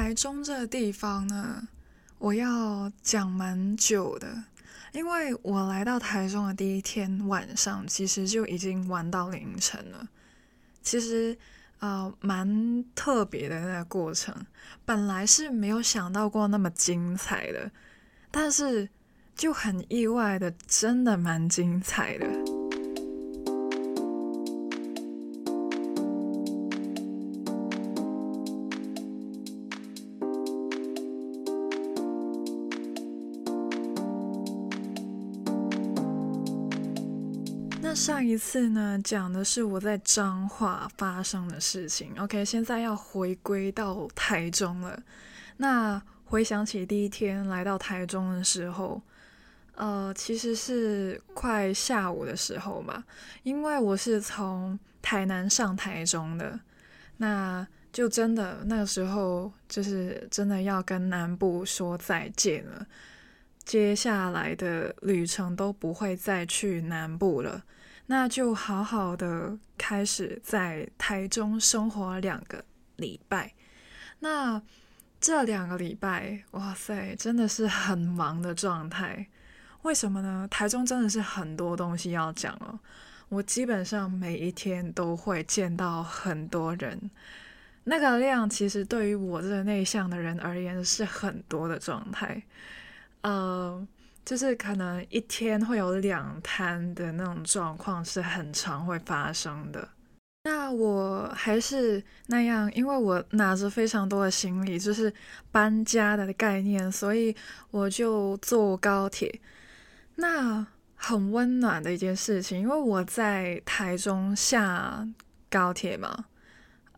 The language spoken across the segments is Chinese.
台中这个地方呢，我要讲蛮久的，因为我来到台中的第一天晚上，其实就已经玩到凌晨了。其实，呃，蛮特别的那个过程，本来是没有想到过那么精彩的，但是就很意外的，真的蛮精彩的。一次呢，讲的是我在彰化发生的事情。OK，现在要回归到台中了。那回想起第一天来到台中的时候，呃，其实是快下午的时候嘛，因为我是从台南上台中的，那就真的那个时候就是真的要跟南部说再见了。接下来的旅程都不会再去南部了。那就好好的开始在台中生活两个礼拜。那这两个礼拜，哇塞，真的是很忙的状态。为什么呢？台中真的是很多东西要讲哦。我基本上每一天都会见到很多人，那个量其实对于我这个内向的人而言是很多的状态。嗯。就是可能一天会有两摊的那种状况是很常会发生的。那我还是那样，因为我拿着非常多的行李，就是搬家的概念，所以我就坐高铁。那很温暖的一件事情，因为我在台中下高铁嘛，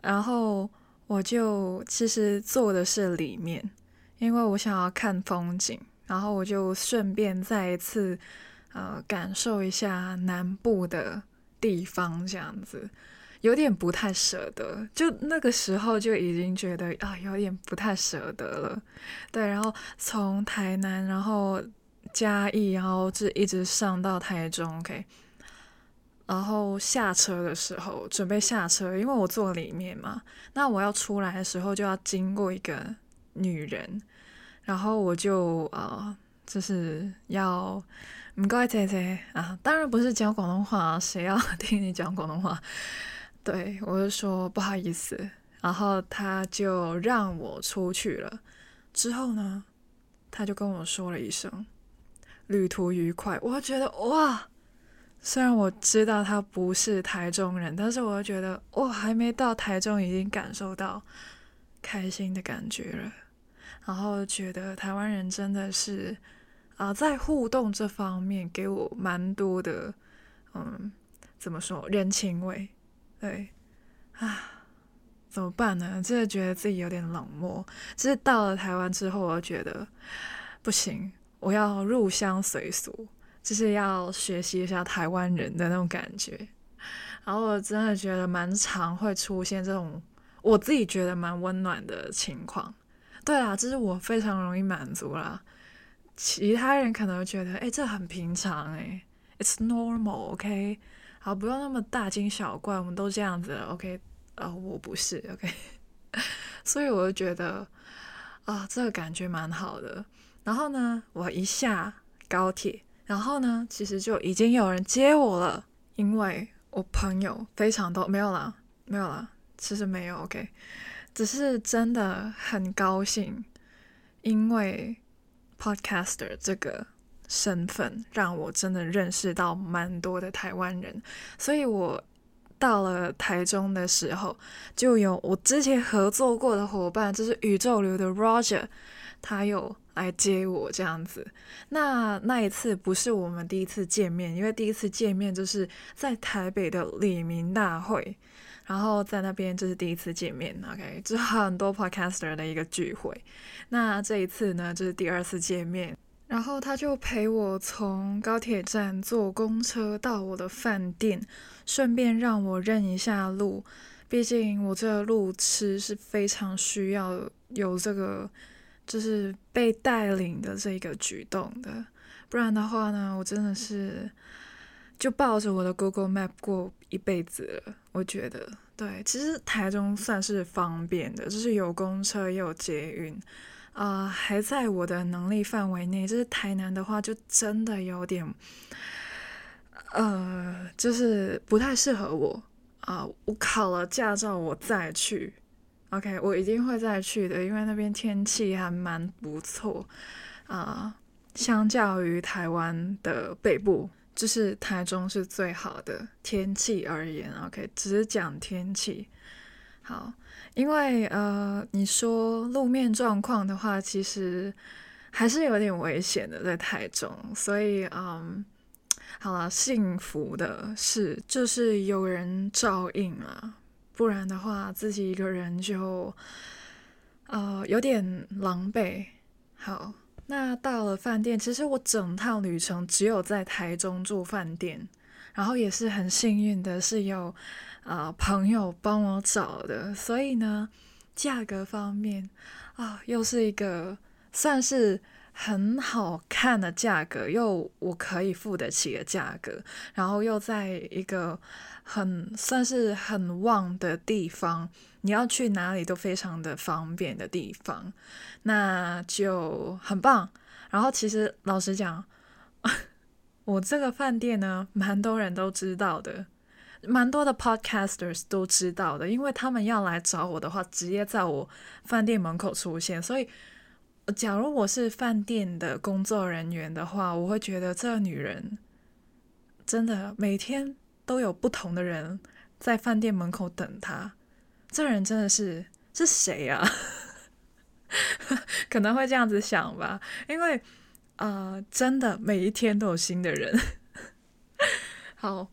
然后我就其实坐的是里面，因为我想要看风景。然后我就顺便再一次，呃，感受一下南部的地方，这样子有点不太舍得。就那个时候就已经觉得啊，有点不太舍得了。对，然后从台南，然后嘉义，然后就一直上到台中，OK。然后下车的时候，准备下车，因为我坐里面嘛，那我要出来的时候就要经过一个女人。然后我就呃，就是要唔该姐姐啊，当然不是讲广东话，谁要 听你讲广东话？对，我就说不好意思，然后他就让我出去了。之后呢，他就跟我说了一声“旅途愉快”，我觉得哇，虽然我知道他不是台中人，但是我觉得哇，还没到台中已经感受到开心的感觉了。然后觉得台湾人真的是啊、在互动这方面给我蛮多的，嗯，怎么说人情味？对啊，怎么办呢？真的觉得自己有点冷漠。就是到了台湾之后，我觉得不行，我要入乡随俗，就是要学习一下台湾人的那种感觉。然后我真的觉得蛮常会出现这种我自己觉得蛮温暖的情况。对啊，这是我非常容易满足啦。其他人可能觉得，哎，这很平常，哎，it's normal，OK，好，不用那么大惊小怪，我们都这样子，OK，呃，我不是，OK，所以我就觉得，啊，这个感觉蛮好的。然后呢，我一下高铁，然后呢，其实就已经有人接我了，因为我朋友非常多，没有啦，没有啦，其实没有，OK。只是真的很高兴，因为 podcaster 这个身份让我真的认识到蛮多的台湾人，所以我到了台中的时候，就有我之前合作过的伙伴，就是宇宙流的 Roger，他有来接我这样子。那那一次不是我们第一次见面，因为第一次见面就是在台北的里民大会。然后在那边就是第一次见面，OK，就是很多 podcaster 的一个聚会。那这一次呢，就是第二次见面。然后他就陪我从高铁站坐公车到我的饭店，顺便让我认一下路。毕竟我这路痴是非常需要有这个，就是被带领的这个举动的。不然的话呢，我真的是。就抱着我的 Google Map 过一辈子了，我觉得对，其实台中算是方便的，就是有公车也有捷运，啊、还在我的能力范围内。就是台南的话，就真的有点，呃，就是不太适合我啊、我考了驾照，我再去，OK，我一定会再去的，因为那边天气还蛮不错啊、相较于台湾的北部。就是台中是最好的天气而言，OK，只讲天气。好，因为呃，你说路面状况的话，其实还是有点危险的，在台中。所以，嗯，好了，幸福的是就是有人照应啊，不然的话，自己一个人就呃有点狼狈。好。那到了饭店，其实我整趟旅程只有在台中住饭店，然后也是很幸运的是有啊、朋友帮我找的，所以呢，价格方面啊又是一个算是很好看的价格，又我可以付得起的价格，然后又在一个很算是很旺的地方。你要去哪里都非常的方便的地方，那就很棒。然后其实老实讲，我这个饭店呢，蛮多人都知道的，蛮多的 podcasters 都知道的，因为他们要来找我的话，直接在我饭店门口出现。所以，假如我是饭店的工作人员的话，我会觉得这个女人真的每天都有不同的人在饭店门口等她。这人真的是是谁啊？可能会这样子想吧，因为呃，真的每一天都有新的人。好，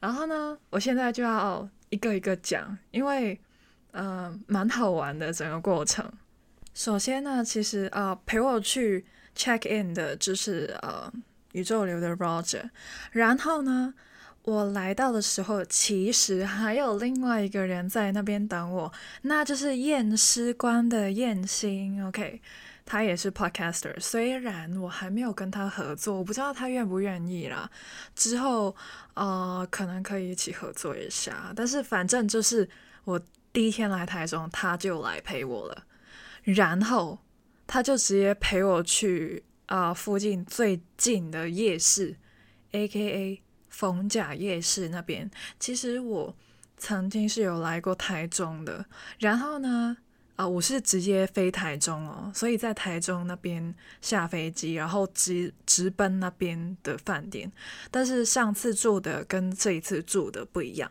然后呢，我现在就要一个一个讲，因为呃，蛮好玩的整个过程。首先呢，其实啊、陪我去 check in 的就是呃，宇宙流的 Roger，然后呢。我来到的时候，其实还有另外一个人在那边等我，那就是验尸官的验心。OK，他也是 podcaster，虽然我还没有跟他合作，我不知道他愿不愿意啦。之后呃，可能可以一起合作一下。但是反正就是我第一天来台中，他就来陪我了，然后他就直接陪我去啊、附近最近的夜市，AKA。逢甲夜市那边，其实我曾经是有来过台中的。然后呢，啊、我是直接飞台中哦，所以在台中那边下飞机，然后直直奔那边的饭店。但是上次住的跟这一次住的不一样。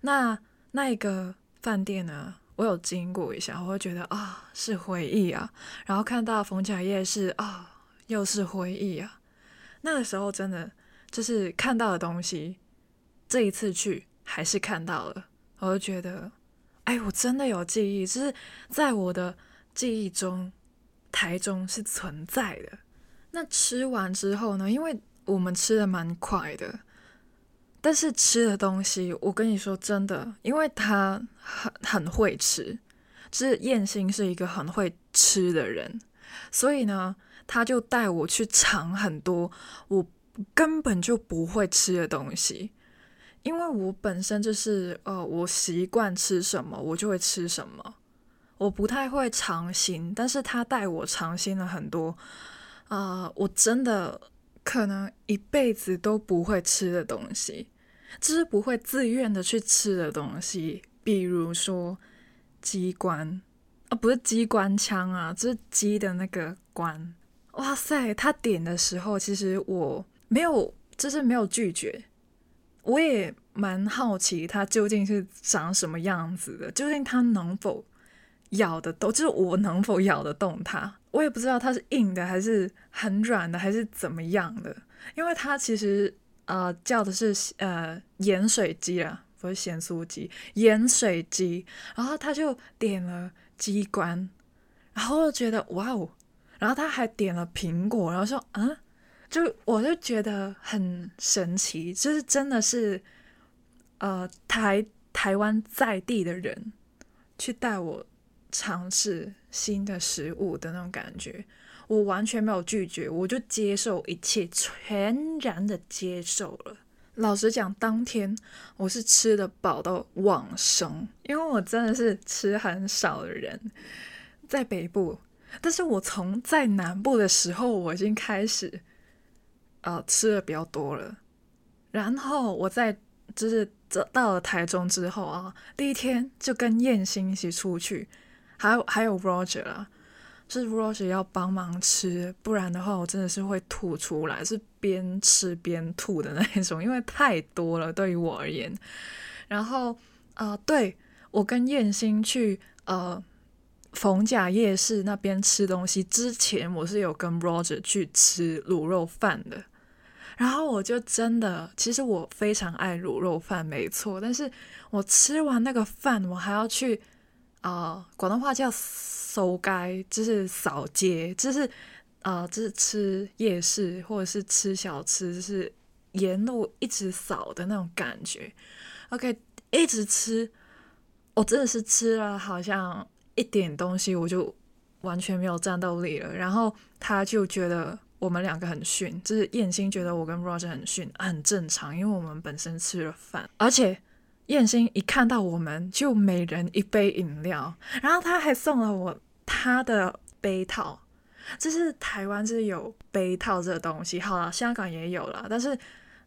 那那个饭店呢，我有经过一下，我会觉得啊，是回忆啊。然后看到逢甲夜市啊，又是回忆啊。那个时候真的。就是看到的东西，这一次去还是看到了，我就觉得，哎，我真的有记忆，就是在我的记忆中，台中是存在的。那吃完之后呢，因为我们吃的蛮快的，但是吃的东西，我跟你说真的，因为他很很会吃，就是燕心是一个很会吃的人，所以呢，他就带我去尝很多我。根本就不会吃的东西，因为我本身就是呃，我习惯吃什么，我就会吃什么，我不太会尝新，但是他带我尝新了很多，啊、我真的可能一辈子都不会吃的东西，就是不会自愿的去吃的东西，比如说机关啊，不是机关枪啊，就是鸡的那个关，哇塞，他点的时候，其实我。没有，就是没有拒绝。我也蛮好奇它究竟是长什么样子的，究竟它能否咬得动，就是我能否咬得动它。我也不知道它是硬的还是很软的还是怎么样的，因为它其实呃叫的是呃盐水鸡啊，不是咸酥鸡，盐水鸡。然后他就点了鸡冠，然后我就觉得哇哦，然后他还点了苹果，然后说嗯。就我就觉得很神奇，就是真的是，呃，台台湾在地的人去带我尝试新的食物的那种感觉，我完全没有拒绝，我就接受一切，全然的接受了。老实讲，当天我是吃得饱到旺盛，因为我真的是吃很少的人，在北部。但是我从在南部的时候，我已经开始，呃，吃的比较多了。然后我在就是到了台中之后啊，第一天就跟燕心一起出去，还有还有 Roger 啦，是 Roger 要帮忙吃，不然的话我真的是会吐出来，是边吃边吐的那一种，因为太多了对于我而言。然后啊、对，我跟燕心去呃。逢甲夜市那边吃东西之前，我是有跟 Roger 去吃卤肉饭的。然后我就真的，其实我非常爱卤肉饭，没错。但是我吃完那个饭，我还要去啊，广东话叫扫街，就是扫街，就是啊、就是吃夜市或者是吃小吃，就是沿路一直扫的那种感觉。OK，一直吃，我真的是吃了好像。一点东西我就完全没有战斗力了，然后他就觉得我们两个很逊，就是燕心觉得我跟 Roger 很逊，很正常，因为我们本身吃了饭，而且燕心一看到我们就每人一杯饮料，然后他还送了我他的杯套，就是台湾是有杯套这个东西，好了，香港也有了，但是、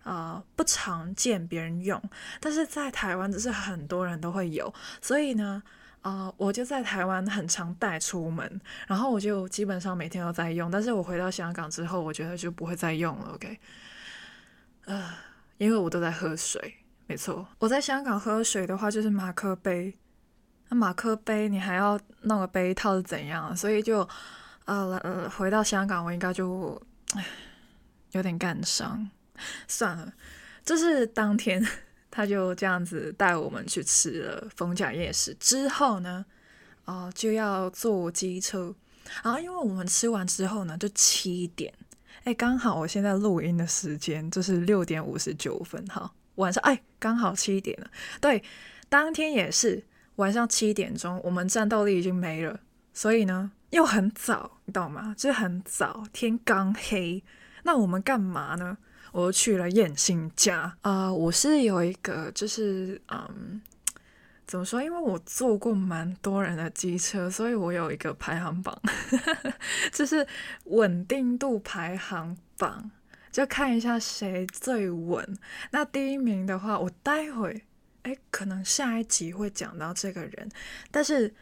呃、不常见别人用，但是在台湾就是很多人都会有，所以呢。啊、呃，我就在台湾很常带出门，然后我就基本上每天都在用。但是我回到香港之后，我觉得就不会再用了。OK，呃，因为我都在喝水，没错。我在香港喝水的话，就是马克杯。那马克杯你还要弄个杯套是怎样？所以就呃呃，回到香港我应该就唉有点感伤。算了，就是当天。他就这样子带我们去吃了逢甲夜市，之后呢，哦、就要坐机车。然后因为我们吃完之后呢，就七点，哎，刚好我现在录音的时间就是六点五十九分，哈，晚上哎，刚好七点了。对，当天也是晚上七点钟，我们战斗力已经没了，所以呢，又很早，你懂吗？就是很早，天刚黑，那我们干嘛呢？我去了燕心家啊、我是有一个，就是嗯，怎么说？因为我坐过蛮多人的机车，所以我有一个排行榜，就是稳定度排行榜，就看一下谁最稳。那第一名的话，我待会哎，可能下一集会讲到这个人，但是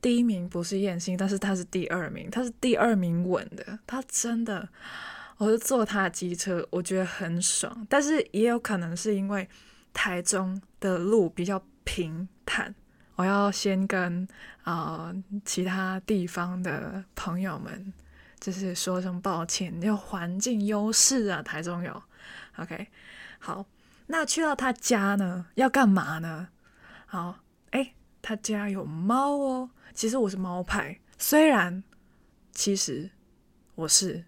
第一名不是燕心，但是他是第二名，他是第二名稳的，他真的。我是坐他的机车，我觉得很爽，但是也有可能是因为台中的路比较平坦。我要先跟啊、其他地方的朋友们，就是说声抱歉，有环境优势啊，台中有。OK，好，那去到他家呢，要干嘛呢？好，哎，他家有猫哦。其实我是猫派，虽然其实我是。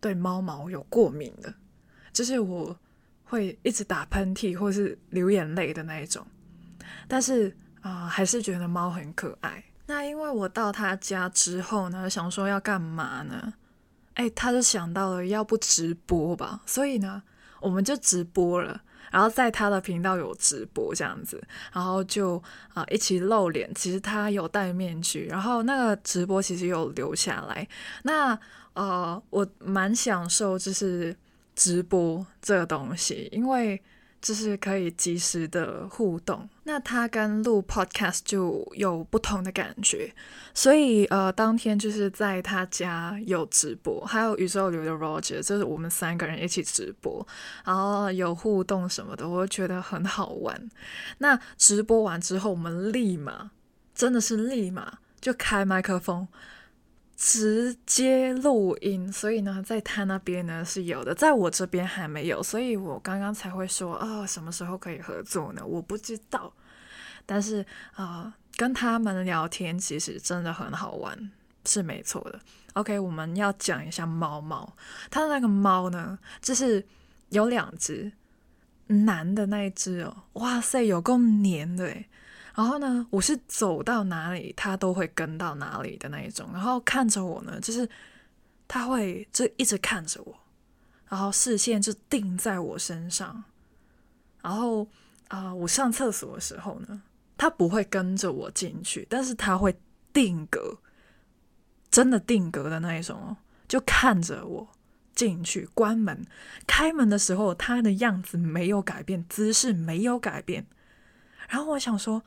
对猫毛有过敏的，就是我会一直打喷嚏或是流眼泪的那一种，但是啊、还是觉得猫很可爱。那因为我到他家之后呢，想说要干嘛呢？哎，他就想到了要不直播吧，所以呢，我们就直播了。然后在他的频道有直播这样子，然后就啊、一起露脸。其实他有戴面具，然后那个直播其实有留下来。那呃，我蛮享受就是直播这个东西，因为就是可以及时的互动。那他跟录 podcast 就有不同的感觉，所以呃，当天就是在他家有直播，还有宇宙流的 Roger，就是我们三个人一起直播，然后有互动什么的，我觉得很好玩。那直播完之后，我们立马真的是立马就开麦克风。直接录音，所以呢，在他那边呢是有的，在我这边还没有，所以我刚刚才会说啊、什么时候可以合作呢？我不知道，但是啊、跟他们聊天其实真的很好玩，是没错的。OK，我们要讲一下猫猫，他的那个猫呢，就是有两只，男的那一只哦，哇塞，有够黏的诶。然后呢，我是走到哪里，他都会跟到哪里的那一种。然后看着我呢，就是他会就一直看着我，然后视线就定在我身上。然后啊、我上厕所的时候呢，他不会跟着我进去，但是他会定格，真的定格的那一种哦，就看着我进去，关门、开门的时候，他的样子没有改变，姿势没有改变。然后我想说。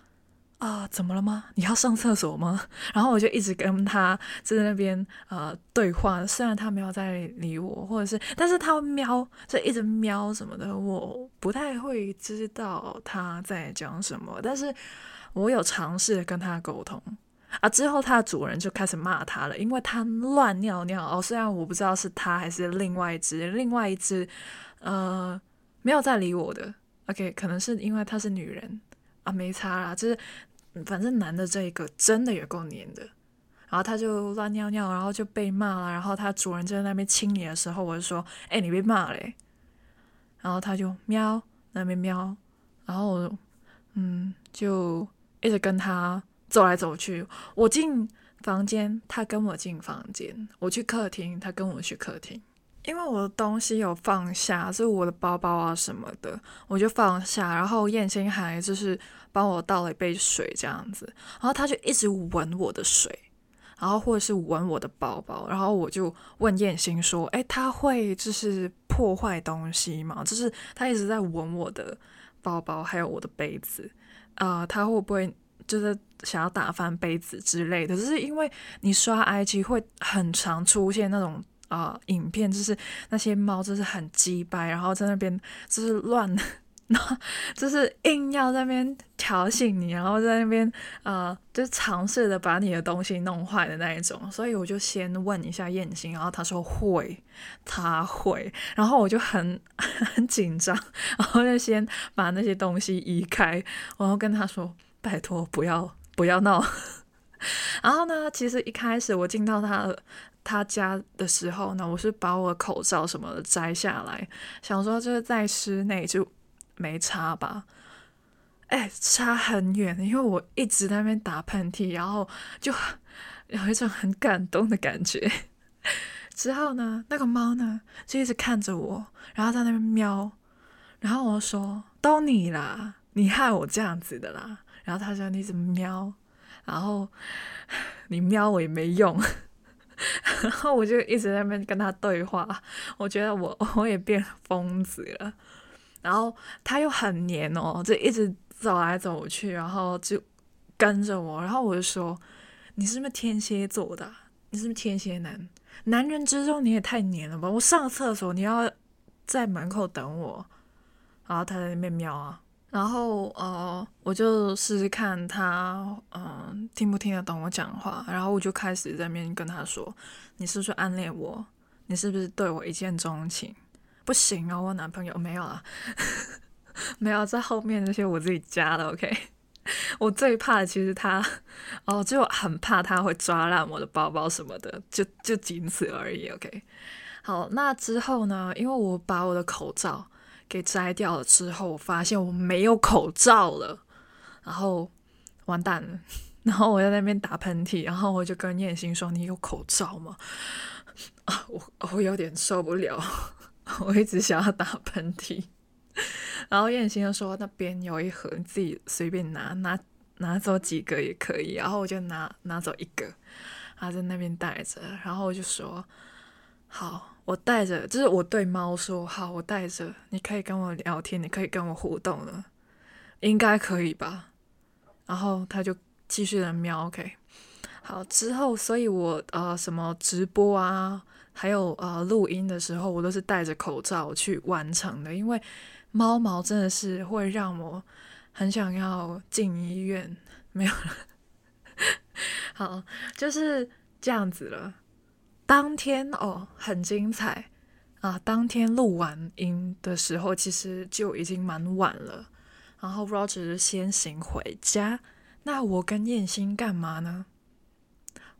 啊、怎么了吗？你要上厕所吗？然后我就一直跟他就在那边呃对话，虽然他没有在理我，或者是，但是他喵，就一直喵什么的，我不太会知道他在讲什么，但是我有尝试跟他沟通啊。之后他的主人就开始骂他了，因为他乱尿尿哦。虽然我不知道是他还是另外一只，另外一只呃没有在理我的。OK，可能是因为她是女人啊，没差啦，就是。反正男的这一个真的有够黏的，然后他就乱尿尿，然后就被骂了。然后他主人就在那边亲你的时候，我就说：“哎、你被骂嘞。”然后他就喵那边喵，然后嗯就一直跟他走来走去。我进房间，他跟我进房间；我去客厅，他跟我去客厅。因为我的东西有放下，是我的包包啊什么的，我就放下。然后燕青还就是帮我倒了一杯水这样子，然后他就一直闻我的水，然后或者是闻我的包包。然后我就问燕青说：“诶，他会就是破坏东西吗？就是他一直在闻我的包包，还有我的杯子，啊、他会不会就是想要打翻杯子之类的？就是因为你刷 IG 会很常出现那种。”啊、影片就是那些猫，就是很鸡掰，然后在那边就是乱，就是硬要在那边调戏你，然后在那边呃，就尝试的把你的东西弄坏的那一种。所以我就先问一下燕心，然后他说会，他会，然后我就很 很紧张，然后就先把那些东西移开，然后跟他说拜托不要不要闹。然后呢，其实一开始我进到他的。他家的时候呢，我是把我口罩什么的摘下来，想说就是在室内就没差吧。哎，差很远，因为我一直在那边打喷嚏，然后就有一种很感动的感觉。之后呢，那个猫呢就一直看着我，然后在那边喵，然后我说：“都你啦，你害我这样子的啦。”然后他说：“你一直喵，然后你喵我也没用。” 然后我就一直在那边跟他对话，我觉得我 我也变疯子了。然后他又很黏哦，就一直走来走去，然后就跟着我。然后我就说：“你是不是天蝎座的？你是不是天蝎男？男人之中你也太黏了吧！我上厕所你要在门口等我。”然后他在那边喵啊。然后呃，我就试试看他嗯、听不听得懂我讲话，然后我就开始在那边跟他说：“你是不是暗恋我？你是不是对我一见钟情？不行啊，我男朋友没有啊，没有在后面那些我自己加的。OK，我最怕的其实他哦，就很怕他会抓烂我的包包什么的，就就仅此而已。OK，好，那之后呢？因为我把我的口罩。给摘掉了之后，我发现我没有口罩了，然后完蛋了。然后我在那边打喷嚏，然后我就跟燕心说：“你有口罩吗？”啊，我我有点受不了，我一直想要打喷嚏。然后燕心就说：“那边有一盒，你自己随便拿，拿拿走几个也可以。”然后我就拿拿走一个，他在那边带着，然后我就说：“好。”我带着，就是我对猫说：“好，我带着，你可以跟我聊天，你可以跟我互动了，应该可以吧？”然后他就继续的喵，OK。好，之后，所以我呃什么直播啊，还有呃录音的时候，我都是戴着口罩去完成的，因为猫毛真的是会让我很想要进医院，没有了。好，就是这样子了。当天哦，很精彩啊！当天录完音的时候，其实就已经蛮晚了。然后 Roger 先行回家，那我跟燕心干嘛呢？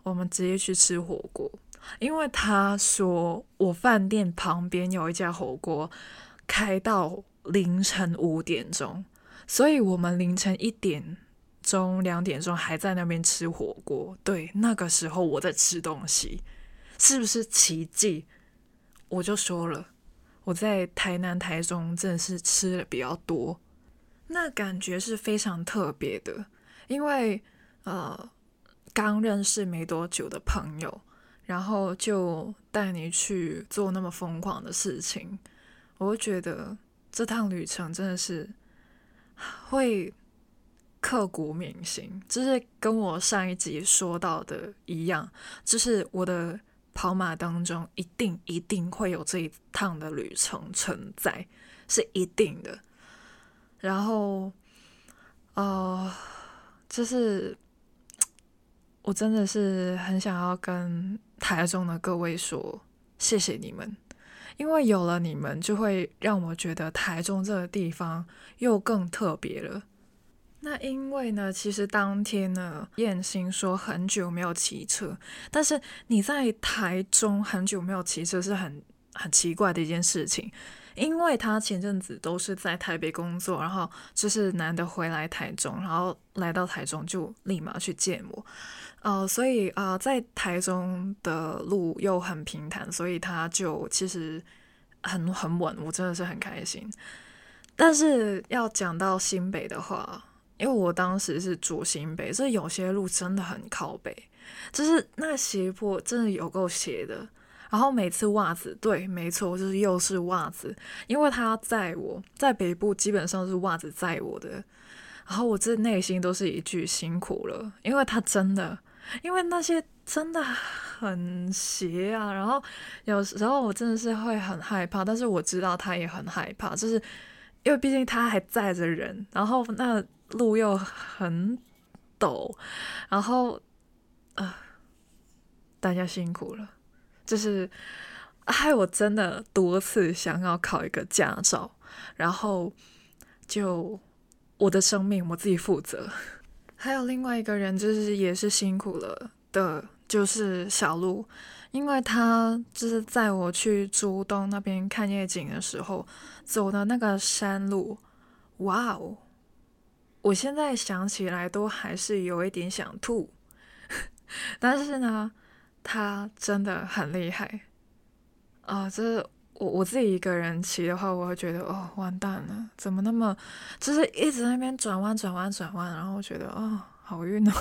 我们直接去吃火锅，因为他说我饭店旁边有一家火锅，开到凌晨五点钟，所以我们凌晨一点钟、两点钟还在那边吃火锅。对，那个时候我在吃东西。是不是奇迹？我就说了，我在台南、台中真的是吃的比较多。那感觉是非常特别的，因为呃，刚认识没多久的朋友，然后就带你去做那么疯狂的事情，我觉得这趟旅程真的是会刻骨铭心，就是跟我上一集说到的一样，就是我的跑马当中一定一定会有这一趟的旅程存在，是一定的。然后，呃，就是我真的是很想要跟台中的各位说，谢谢你们，因为有了你们，就会让我觉得台中这个地方又更特别了。那因为呢，其实当天呢，燕心说很久没有骑车，但是你在台中很久没有骑车是很很奇怪的一件事情。因为他前阵子都是在台北工作，然后就是难得回来台中，然后来到台中就立马去见我，呃，所以啊、在台中的路又很平坦，所以他就其实很很稳，我真的是很开心。但是要讲到新北的话，因为我当时是住新北，所以有些路真的很靠北，就是那斜坡真的有够斜的。然后每次袜子，对，没错，就是又是袜子，因为他载我在北部，基本上是袜子载我的。然后我这内心都是一句辛苦了，因为他真的，因为那些真的很斜啊。然后有时候我真的是会很害怕，但是我知道他也很害怕，就是因为毕竟他还载着人，然后那路又很陡，然后啊、呃，大家辛苦了。就是害我真的多次想要考一个驾照，然后就我的生命我自己负责。还有另外一个人，就是也是辛苦了的，就是小路，因为他就是在我去竹东那边看夜景的时候走的那个山路，哇哦！我现在想起来都还是有一点想吐，但是呢。他真的很厉害啊！这我我自己一个人骑的话，我会觉得哦，完蛋了，怎么那么就是一直那边转弯转弯转弯，然后我觉得哦，好晕哦。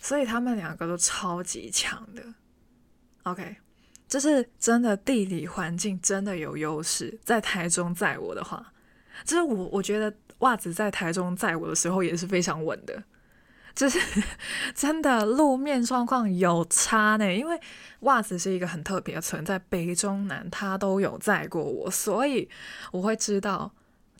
所以他们两个都超级强的。OK，就是真的地理环境真的有优势，在台中载我的话，就是我我觉得袜子在台中载我的时候也是非常稳的。就是 真的路面状况有差呢，因为袜子是一个很特别的存在，北中南它都有载过我，所以我会知道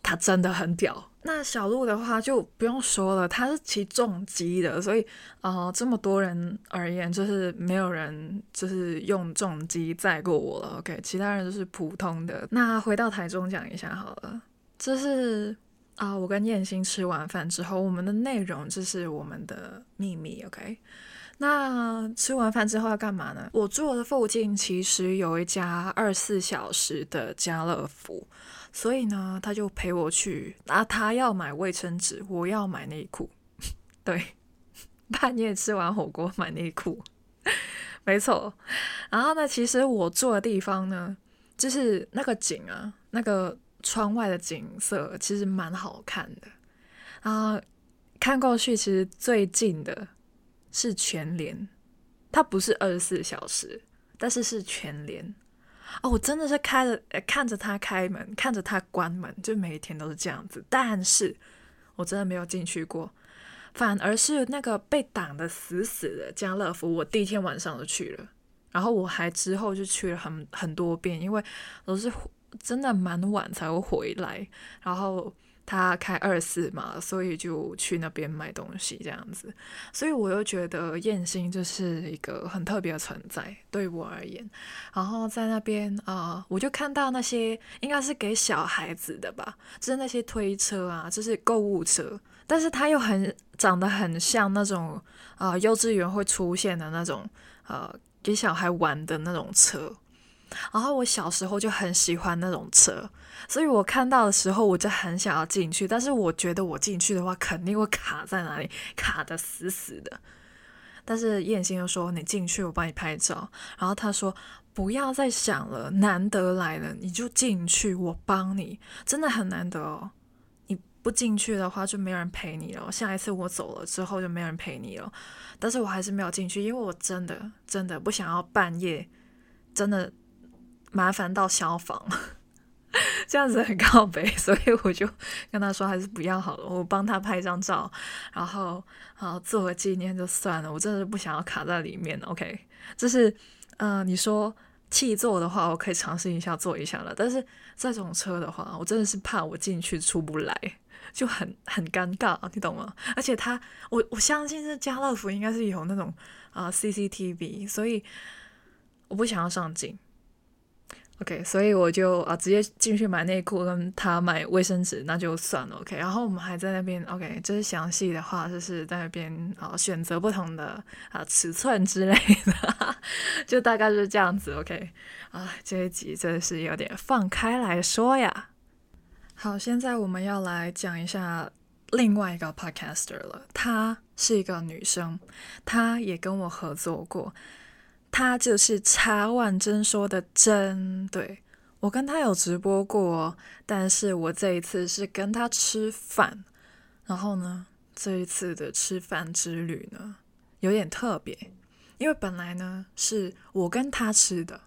他真的很屌。那小鹿的话就不用说了，它是骑重机的，所以啊、这么多人而言，就是没有人就是用重机载过我了。OK，其他人都是普通的。那回到台中讲一下好了，这是。啊！我跟燕心吃完饭之后，我们的内容就是我们的秘密，OK？那吃完饭之后要干嘛呢？我住的附近其实有一家二十四小时的家乐福，所以呢，他就陪我去。啊，他要买卫生纸，我要买内裤。对，半夜吃完火锅买内裤，没错。然后呢，其实我住的地方呢，就是那个景啊，那个。窗外的景色其实蛮好看的，啊，看过去其实最近的是全联，它不是二十四小时，但是是全联。哦，我真的是开着看着他开门，看着他关门，就每一天都是这样子。但是我真的没有进去过，反而是那个被挡得死死的家乐福，我第一天晚上就去了，然后我还之后就去了很很多遍，因为都是。真的蛮晚才会回来，然后他开二四嘛，所以就去那边买东西这样子，所以我又觉得燕心就是一个很特别的存在，对我而言。然后在那边啊、我就看到那些应该是给小孩子的吧，就是那些推车啊，就是购物车，但是它又很长得很像那种啊、幼稚园会出现的那种呃给小孩玩的那种车。然后我小时候就很喜欢那种车，所以我看到的时候我就很想要进去，但是我觉得我进去的话肯定会卡在哪里，卡得死死的。但是燕心又说：“你进去，我帮你拍照。”然后他说：“不要再想了，难得来了，你就进去，我帮你，真的很难得哦。你不进去的话，就没有人陪你了。下一次我走了之后，就没有人陪你了。但是我还是没有进去，因为我真的真的不想要半夜真的麻烦到消防，这样子很靠北，所以我就跟他说还是不要好了。我帮他拍一张照，然后好做个纪念就算了。我真的是不想要卡在里面。OK，就是嗯、呃，你说气座的话，我可以尝试一下坐一下了。但是这种车的话，我真的是怕我进去出不来。就很很尴尬，你懂吗？而且他，我我相信这家乐福应该是有那种啊、CCTV，所以我不想要上镜。OK，所以我就啊直接进去买内裤，跟他买卫生纸，那就算了。OK，然后我们还在那边 OK，就是详细的话就是在那边啊选择不同的啊尺寸之类的，就大概就是这样子。OK，啊这一集真的是有点放开来说呀。好，现在我们要来讲一下另外一个 podcaster 了。她是一个女生，她也跟我合作过。他就是茶碗蒸说的真，对，我跟他有直播过，但是我这一次是跟他吃饭。然后呢，这一次的吃饭之旅呢，有点特别，因为本来呢是我跟他吃的，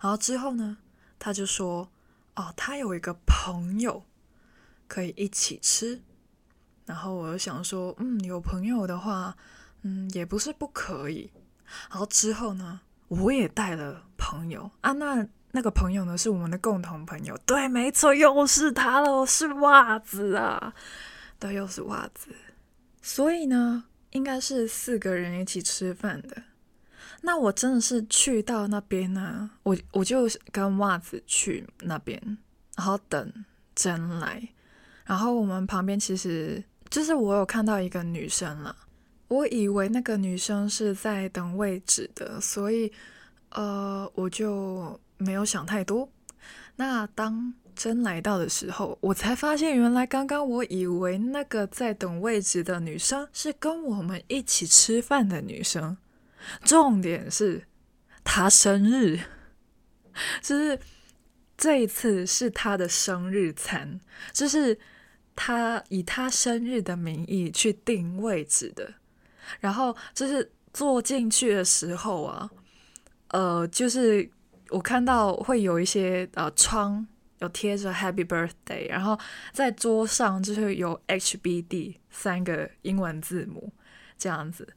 然后之后呢，他就说，哦，他有一个朋友。可以一起吃，然后我就想说，嗯，有朋友的话，嗯，也不是不可以。然后之后呢，我也带了朋友啊，那那个朋友呢，是我们的共同朋友，对，没错，又是他了，是袜子啊，对，又是袜子。所以呢，应该是四个人一起吃饭的。那我真的是去到那边呢，我我就跟袜子去那边，然后等真来。然后我们旁边其实就是我有看到一个女生了，我以为那个女生是在等位置的，所以呃我就没有想太多。那当真来到的时候，我才发现原来刚刚我以为那个在等位置的女生是跟我们一起吃饭的女生。重点是她生日，就是这一次是她的生日餐，就是。他以他生日的名义去订位置的，然后就是坐进去的时候啊，呃，就是我看到会有一些呃窗有贴着 Happy Birthday，然后在桌上就是有 HBD 三个英文字母这样子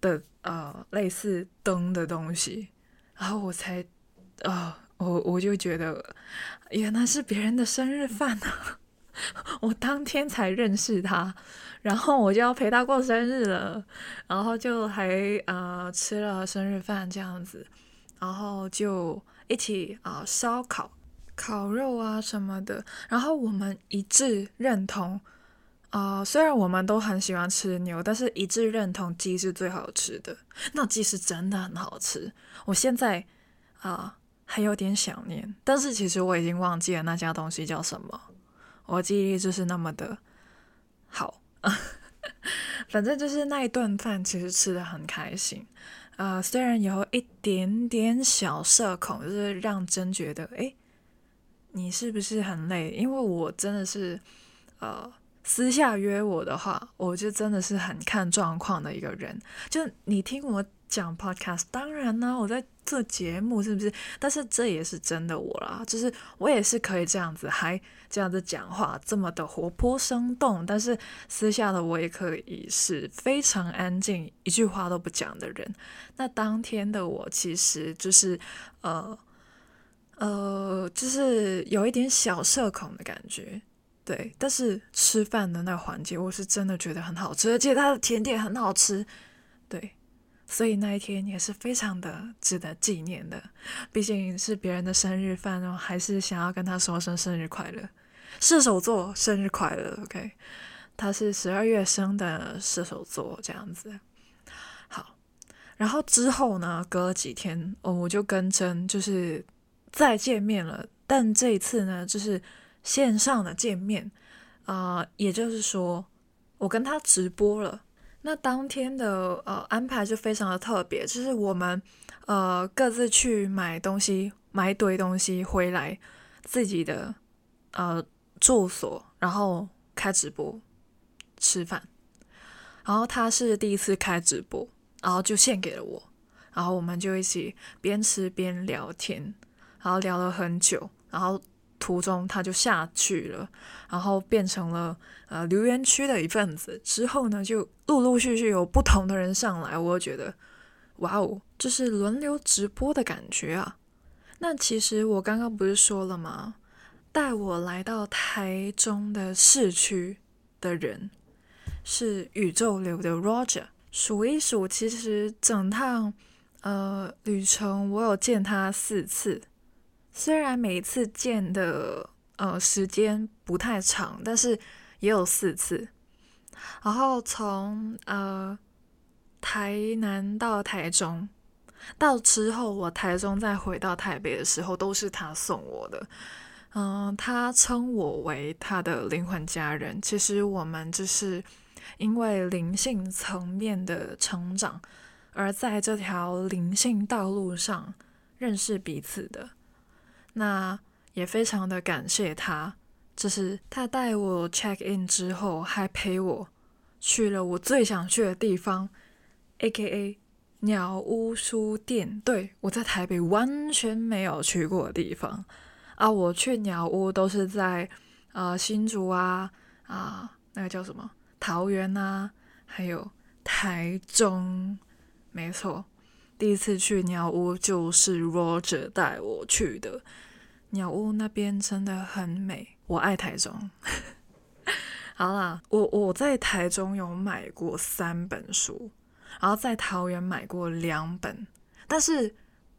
的呃类似灯的东西，然后我才呃我我就觉得原来是别人的生日饭啊。我当天才认识他，然后我就要陪他过生日了，然后就还呃吃了生日饭这样子，然后就一起啊、烧烤、烤肉啊什么的，然后我们一致认同啊、虽然我们都很喜欢吃牛，但是一致认同鸡是最好吃的。那鸡是真的很好吃，我现在啊、还有点想念，但是其实我已经忘记了那家东西叫什么。我记忆力就是那么的好，反正就是那一顿饭其实吃得很开心，呃，虽然有一点点小社恐，就是让真觉得，诶，你是不是很累？因为我真的是，呃，私下约我的话，我就真的是很看状况的一个人，就你听我。讲 podcast，当然呢，我在做节目，是不是？但是这也是真的我啦，就是我也是可以这样子，还这样子讲话，这么的活泼生动。但是私下的我也可以是非常安静，一句话都不讲的人。那当天的我其实就是呃呃，就是有一点小社恐的感觉，对。但是吃饭的那环节，我是真的觉得很好吃，而且它的甜点很好吃，对。所以那一天也是非常的值得纪念的，毕竟是别人的生日饭哦，还是想要跟他说声生日快乐。射手座生日快乐，OK？他是十二月生的射手座，这样子。好，然后之后呢，隔了几天，哦，我就跟真就是再见面了，但这一次呢，就是线上的见面，啊、也就是说，我跟他直播了。那当天的呃安排就非常的特别，就是我们呃各自去买东西，买一堆东西回来，自己的呃住所，然后开直播吃饭，然后他是第一次开直播，然后就献给了我，然后我们就一起边吃边聊天，然后聊了很久，然后途中他就下去了，然后变成了呃留言区的一份子。之后呢，就陆陆续续有不同的人上来，我觉得哇哦，这是轮流直播的感觉啊。那其实我刚刚不是说了吗？带我来到台中的市区的人是宇宙流的 Roger。数一数，其实整趟呃旅程我有见他四次，虽然每一次见的呃时间不太长，但是也有四次。然后从呃台南到台中，到之后我台中再回到台北的时候，都是他送我的。嗯，他称我为他的灵魂家人。其实我们就是因为灵性层面的成长，而在这条灵性道路上认识彼此的。那也非常的感谢他，就是他带我 check in 之后，还陪我去了我最想去的地方，AKA 鸟屋书店。对，我在台北完全没有去过的地方。啊，我去鸟屋都是在呃新竹啊啊，那个叫什么桃园啊，还有台中，没错，第一次去鸟屋就是 Roger 带我去的。鸟屋那边真的很美，我爱台中。好啦，我我在台中有买过三本书，然后在桃园买过两本，但是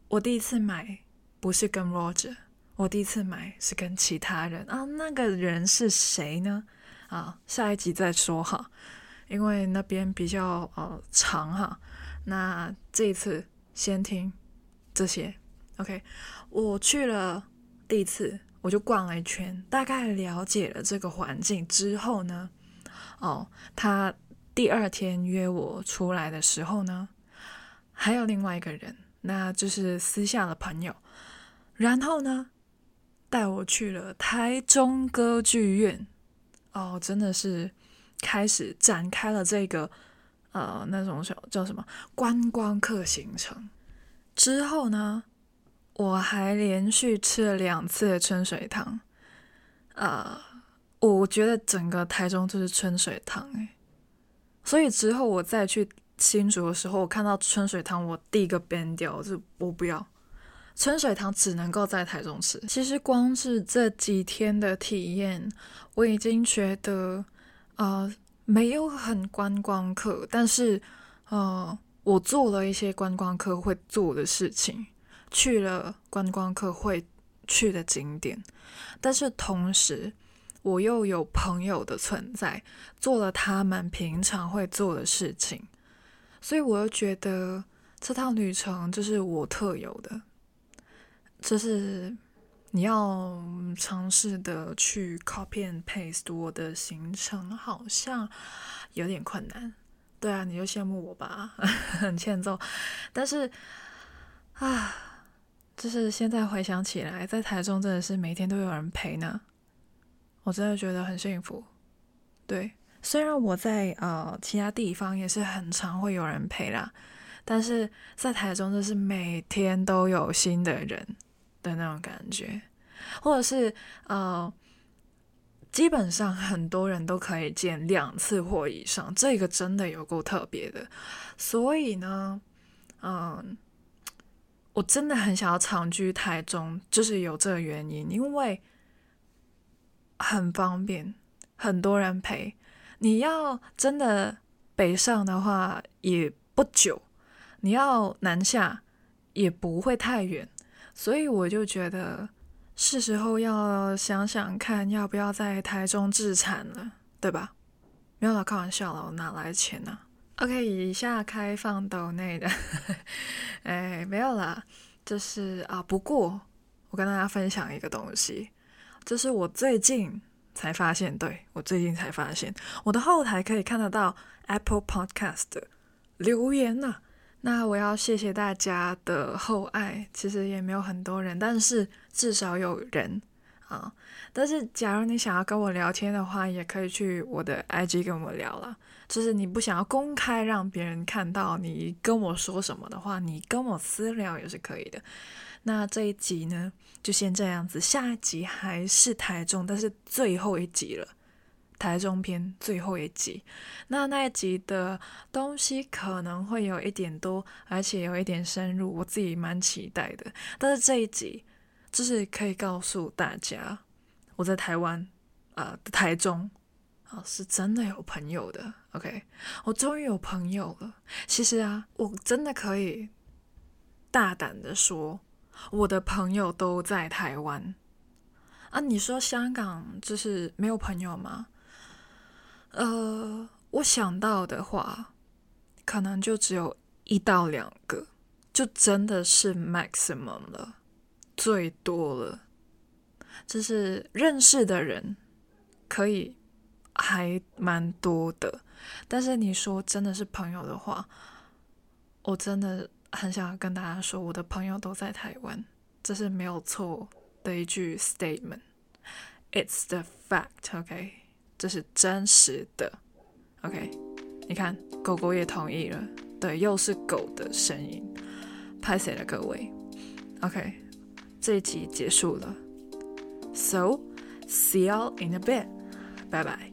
我第一次买不是跟 Roger。我第一次买是跟其他人啊，那个人是谁呢？啊，下一集再说哈，因为那边比较呃长哈。那这一次先听这些，OK。我去了第一次，我就逛了一圈，大概了解了这个环境之后呢，哦，他第二天约我出来的时候呢，还有另外一个人，那就是私下的朋友，然后呢。带我去了台中歌剧院，哦，真的是开始展开了这个呃那种叫叫什么观光客行程。之后呢，我还连续吃了两次的春水堂，啊、呃，我觉得整个台中就是春水堂哎，所以之后我再去新竹的时候，我看到春水堂，我第一个 ban 掉，就我不要。春水堂只能够在台中吃。其实光是这几天的体验，我已经觉得，呃，没有很观光客，但是，呃，我做了一些观光客会做的事情，去了观光客会去的景点，但是同时，我又有朋友的存在，做了他们平常会做的事情，所以我又觉得这趟旅程就是我特有的。就是你要尝试的去 copy and paste 我的行程，好像有点困难。对啊，你就羡慕我吧，很欠揍。但是啊，就是现在回想起来，在台中真的是每天都有人陪呢，我真的觉得很幸福。对，虽然我在呃其他地方也是很常会有人陪啦，但是在台中就是每天都有新的人。的那种感觉，或者是呃，基本上很多人都可以见两次或以上，这个真的有够特别的。所以呢，嗯、我真的很想要长居台中，就是有这个原因，因为很方便，很多人陪。你要真的北上的话，也不久；你要南下，也不会太远。所以我就觉得是时候要想想看，要不要在台中置产了，对吧？没有啦，开玩笑了，我哪来钱呢？OK，以下开放抖内的，哎，没有啦，就是啊。不过我跟大家分享一个东西，这是我最近才发现，对，我最近才发现，我的后台可以看得到 Apple Podcast 留言呢。那我要谢谢大家的厚爱，其实也没有很多人，但是至少有人啊。但是假如你想要跟我聊天的话，也可以去我的 IG 跟我聊了。就是你不想要公开让别人看到你跟我说什么的话，你跟我私聊也是可以的。那这一集呢，就先这样子。下一集还是台中，但是最后一集了。台中篇最后一集，那那一集的东西可能会有一点多，而且有一点深入，我自己蛮期待的。但是这一集就是可以告诉大家，我在台湾啊、呃，台中啊，是真的有朋友的。OK，我终于有朋友了。其实啊，我真的可以大胆的说，我的朋友都在台湾啊。你说香港就是没有朋友吗？呃，我想到的话，可能就只有一到两个，就真的是 maximum 了，最多了。就是认识的人可以还蛮多的，但是你说真的是朋友的话，我真的很想要跟大家说，我的朋友都在台湾，这是没有错的一句 statement。It's the fact, OK? 这是真实的，OK？你看，狗狗也同意了，对，又是狗的声音，拍死了各位，OK？这一集结束了，So see you in a bit，拜拜。